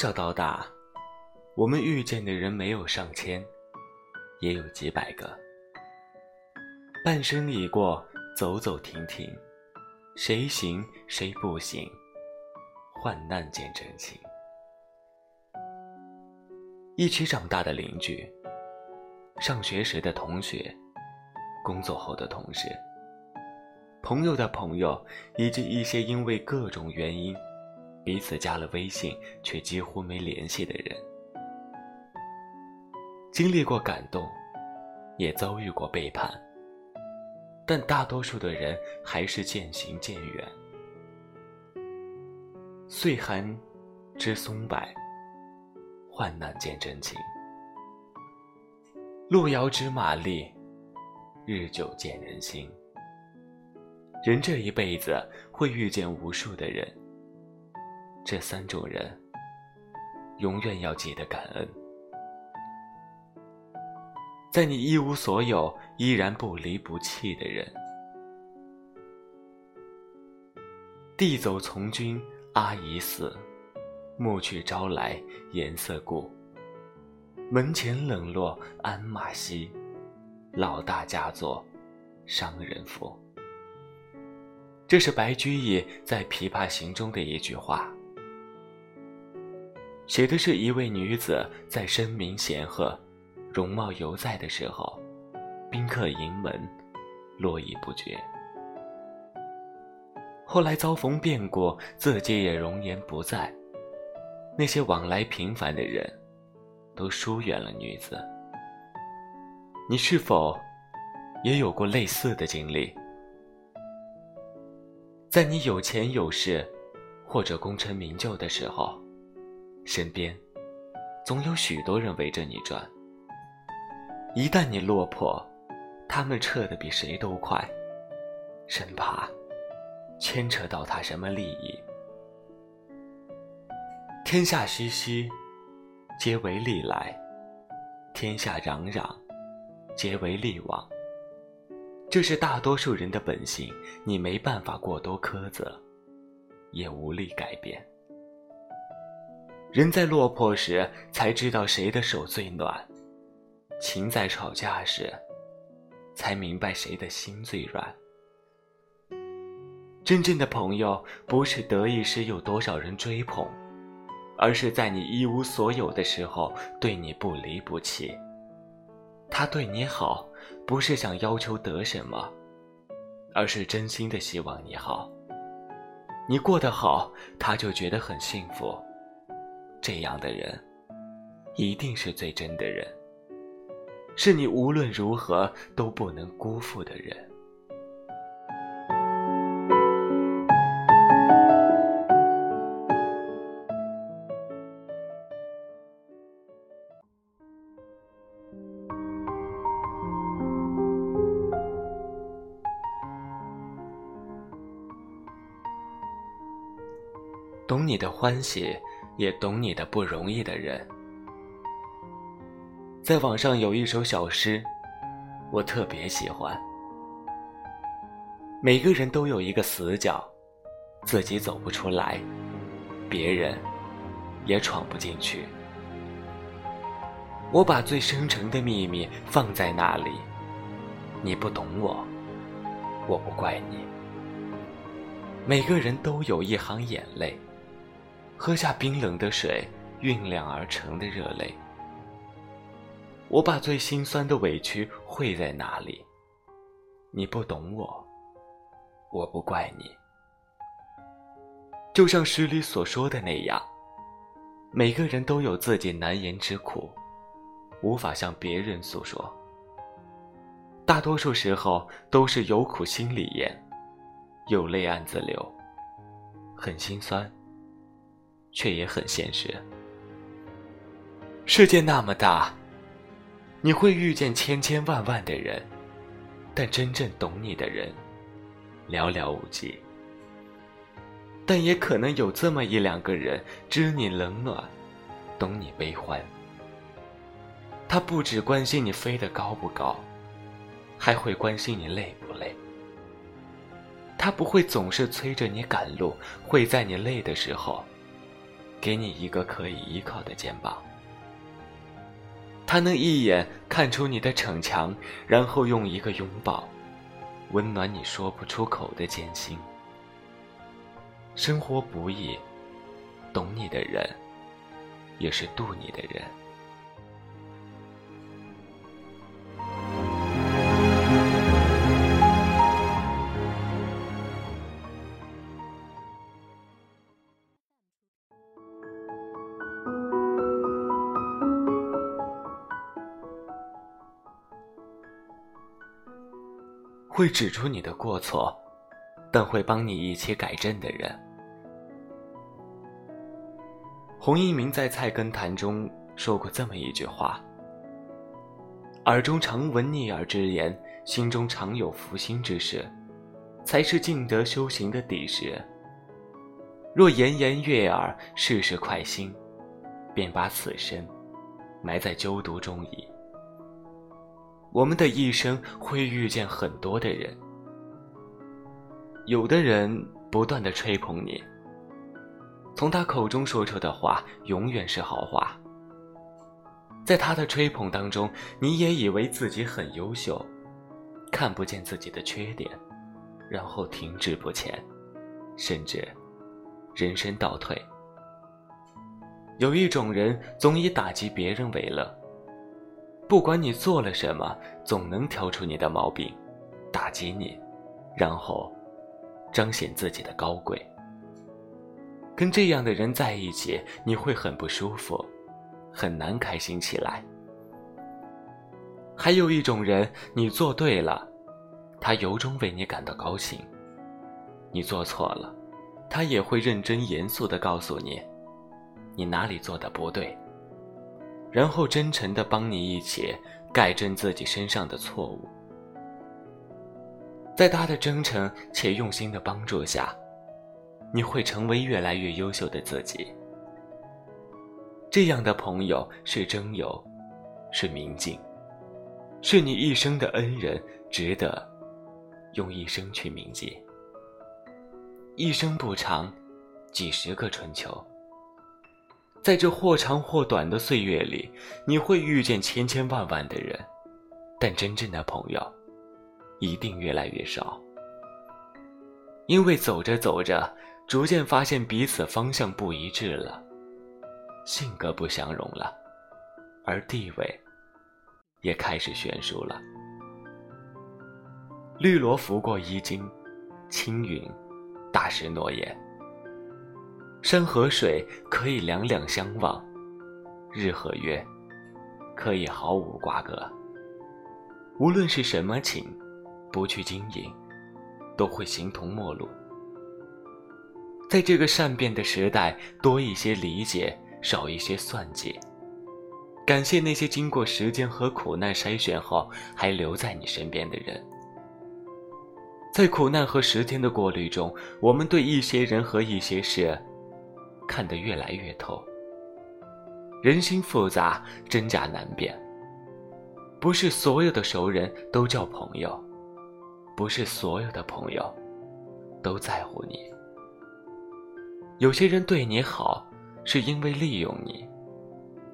小到大，我们遇见的人没有上千，也有几百个。半生已过，走走停停，谁行谁不行？患难见真情。一起长大的邻居，上学时的同学，工作后的同事，朋友的朋友，以及一些因为各种原因。彼此加了微信却几乎没联系的人，经历过感动，也遭遇过背叛，但大多数的人还是渐行渐远。岁寒知松柏，患难见真情。路遥知马力，日久见人心。人这一辈子会遇见无数的人。这三种人，永远要记得感恩。在你一无所有依然不离不弃的人。地走从军，阿姨死；暮去朝来，颜色故。门前冷落鞍马稀，老大嫁作商人妇。这是白居易在《琵琶行》中的一句话。写的是一位女子在声名显赫、容貌犹在的时候，宾客盈门，络绎不绝。后来遭逢变故，自己也容颜不在，那些往来频繁的人，都疏远了女子。你是否也有过类似的经历？在你有钱有势，或者功成名就的时候。身边，总有许多人围着你转。一旦你落魄，他们撤得比谁都快，生怕牵扯到他什么利益。天下熙熙，皆为利来；天下攘攘，皆为利往。这是大多数人的本性，你没办法过多苛责，也无力改变。人在落魄时才知道谁的手最暖，情在吵架时才明白谁的心最软。真正的朋友不是得意时有多少人追捧，而是在你一无所有的时候对你不离不弃。他对你好，不是想要求得什么，而是真心的希望你好。你过得好，他就觉得很幸福。这样的人，一定是最真的人，是你无论如何都不能辜负的人。懂你的欢喜。也懂你的不容易的人，在网上有一首小诗，我特别喜欢。每个人都有一个死角，自己走不出来，别人也闯不进去。我把最深沉的秘密放在那里，你不懂我，我不怪你。每个人都有一行眼泪。喝下冰冷的水，酝酿而成的热泪。我把最心酸的委屈汇在哪里？你不懂我，我不怪你。就像诗里所说的那样，每个人都有自己难言之苦，无法向别人诉说。大多数时候都是有苦心里咽，有泪暗自流，很心酸，却也很现实。世界那么大，你会遇见千千万万的人，但真正懂你的人寥寥无几。但也可能有这么一两个人，知你冷暖，懂你悲欢。他不只关心你飞得高不高，还会关心你累不累。他不会总是催着你赶路，会在你累的时候，给你一个可以依靠的肩膀。他能一眼看出你的逞强，然后用一个拥抱，温暖你说不出口的艰辛。生活不易，懂你的人，也是渡你的人。会指出你的过错，但会帮你一起改正的人。洪一鸣在《菜根谭》中说过这么一句话：“耳中常闻逆耳之言，心中常有负心之事，才是尽德修行的底石。若言言悦耳，事事快心，便把此身埋在纠毒中矣。”我们的一生会遇见很多的人，有的人不断的吹捧你，从他口中说出的话永远是好话。在他的吹捧当中，你也以为自己很优秀，看不见自己的缺点，然后停滞不前，甚至人生倒退。有一种人总以打击别人为乐。不管你做了什么，总能挑出你的毛病，打击你，然后彰显自己的高贵。跟这样的人在一起，你会很不舒服，很难开心起来。还有一种人，你做对了，他由衷为你感到高兴；你做错了，他也会认真严肃地告诉你，你哪里做的不对。然后真诚地帮你一起改正自己身上的错误，在他的真诚且用心的帮助下，你会成为越来越优秀的自己。这样的朋友是真友，是明镜，是你一生的恩人，值得用一生去铭记。一生不长，几十个春秋。在这或长或短的岁月里，你会遇见千千万万的人，但真正的朋友，一定越来越少。因为走着走着，逐渐发现彼此方向不一致了，性格不相容了，而地位，也开始悬殊了。绿萝拂过衣襟，青云，大石诺言。山和水可以两两相望，日和月可以毫无瓜葛。无论是什么情，不去经营，都会形同陌路。在这个善变的时代，多一些理解，少一些算计。感谢那些经过时间和苦难筛选后还留在你身边的人。在苦难和时间的过滤中，我们对一些人和一些事。看得越来越透。人心复杂，真假难辨。不是所有的熟人都叫朋友，不是所有的朋友都在乎你。有些人对你好，是因为利用你；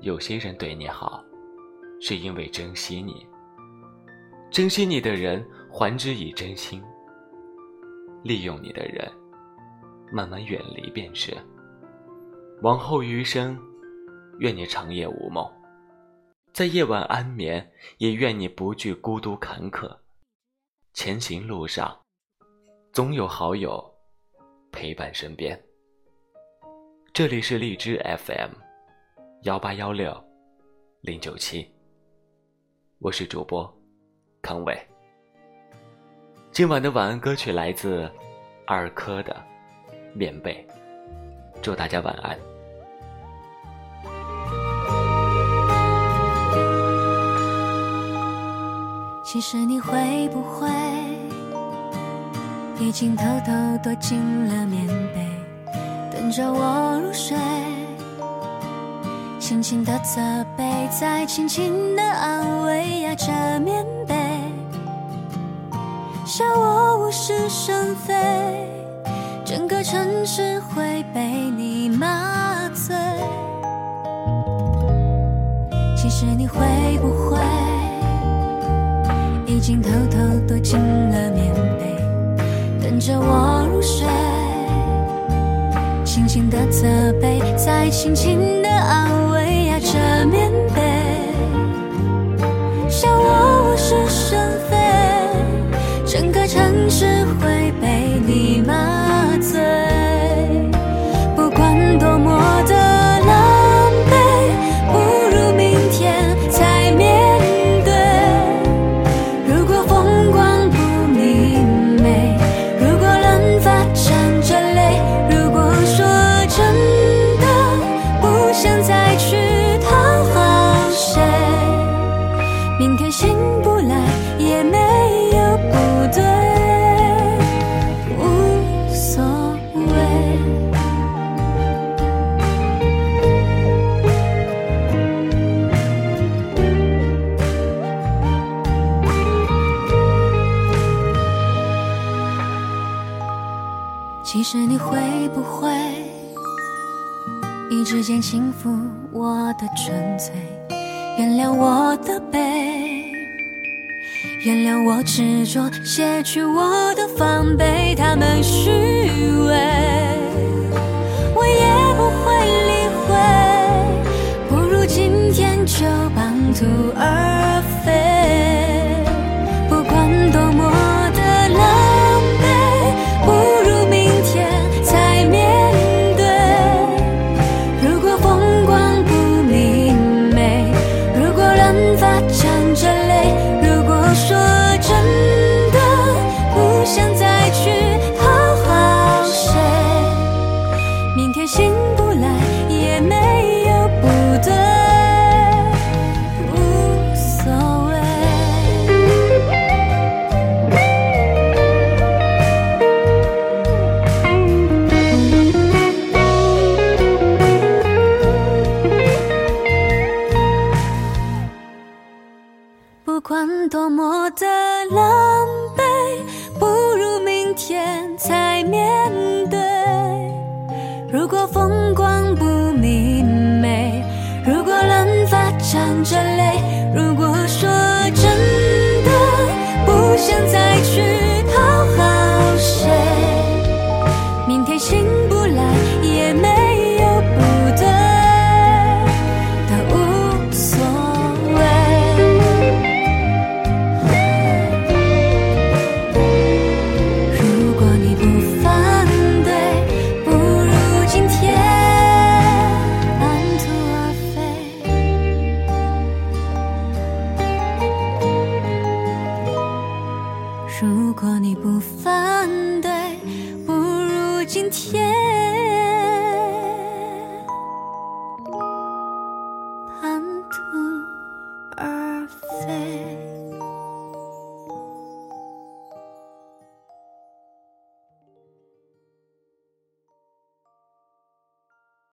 有些人对你好，是因为珍惜你。珍惜你的人，还之以真心；利用你的人，慢慢远离便是。往后余生，愿你长夜无梦，在夜晚安眠，也愿你不惧孤独坎坷。前行路上，总有好友陪伴身边。这里是荔枝 FM，幺八幺六零九七，我是主播康伟。今晚的晚安歌曲来自二珂的棉被。祝大家晚安。其实你会不会已经偷偷躲进了棉被，等着我入睡？轻轻的责备，再轻轻的安慰，压着棉被，笑我无事生非，整个城市会被你麻醉。其实你会不会已经偷偷躲进了棉被，等着我入睡？轻轻的责备，再轻轻的安慰，压着棉抚我的纯粹，原谅我的悲，原谅我执着，卸去我的防备，他们虚伪，我也不会理会，不如今天就半途而废。